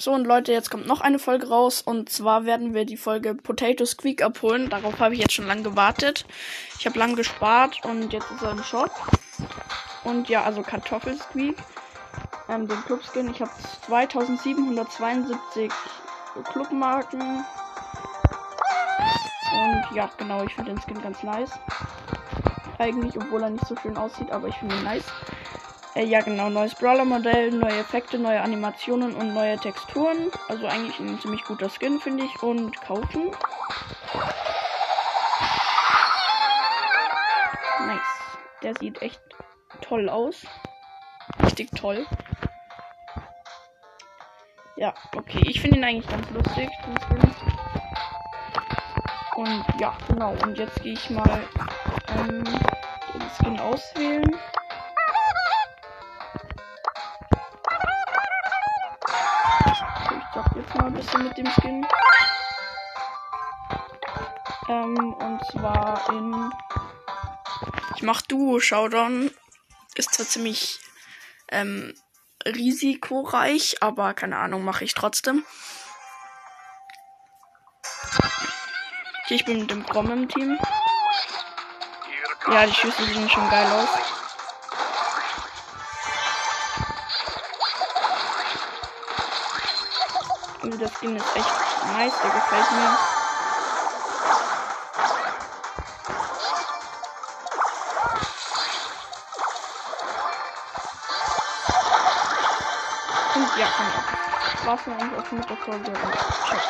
So, und Leute, jetzt kommt noch eine Folge raus. Und zwar werden wir die Folge Potato Squeak abholen. Darauf habe ich jetzt schon lange gewartet. Ich habe lang gespart und jetzt ist er im Shop. Und ja, also Kartoffelsqueak. Ähm, den Clubskin. Ich habe 2772 Clubmarken. Und ja, genau, ich finde den Skin ganz nice. Eigentlich, obwohl er nicht so schön aussieht, aber ich finde ihn nice. Äh, ja, genau, neues Brawler-Modell, neue Effekte, neue Animationen und neue Texturen. Also eigentlich ein ziemlich guter Skin, finde ich. Und kaufen. Nice. Der sieht echt toll aus. Richtig toll. Ja, okay. Ich finde ihn eigentlich ganz lustig, den Skin. Und ja, genau. Und jetzt gehe ich mal ähm, den Skin auswählen. Ich zock jetzt mal ein bisschen mit dem Skin. Ähm, und zwar in. Ich mach Duo Showdown. Ist zwar ziemlich ähm, risikoreich, aber keine Ahnung, mache ich trotzdem. Okay, ich bin mit dem Grom im Team. Ja, die Schüsse sehen schon geil aus. Also das Skin ist echt nice, der gefällt mir. Und ja, genau. War's dann eigentlich auch mit der Folge. Ciao.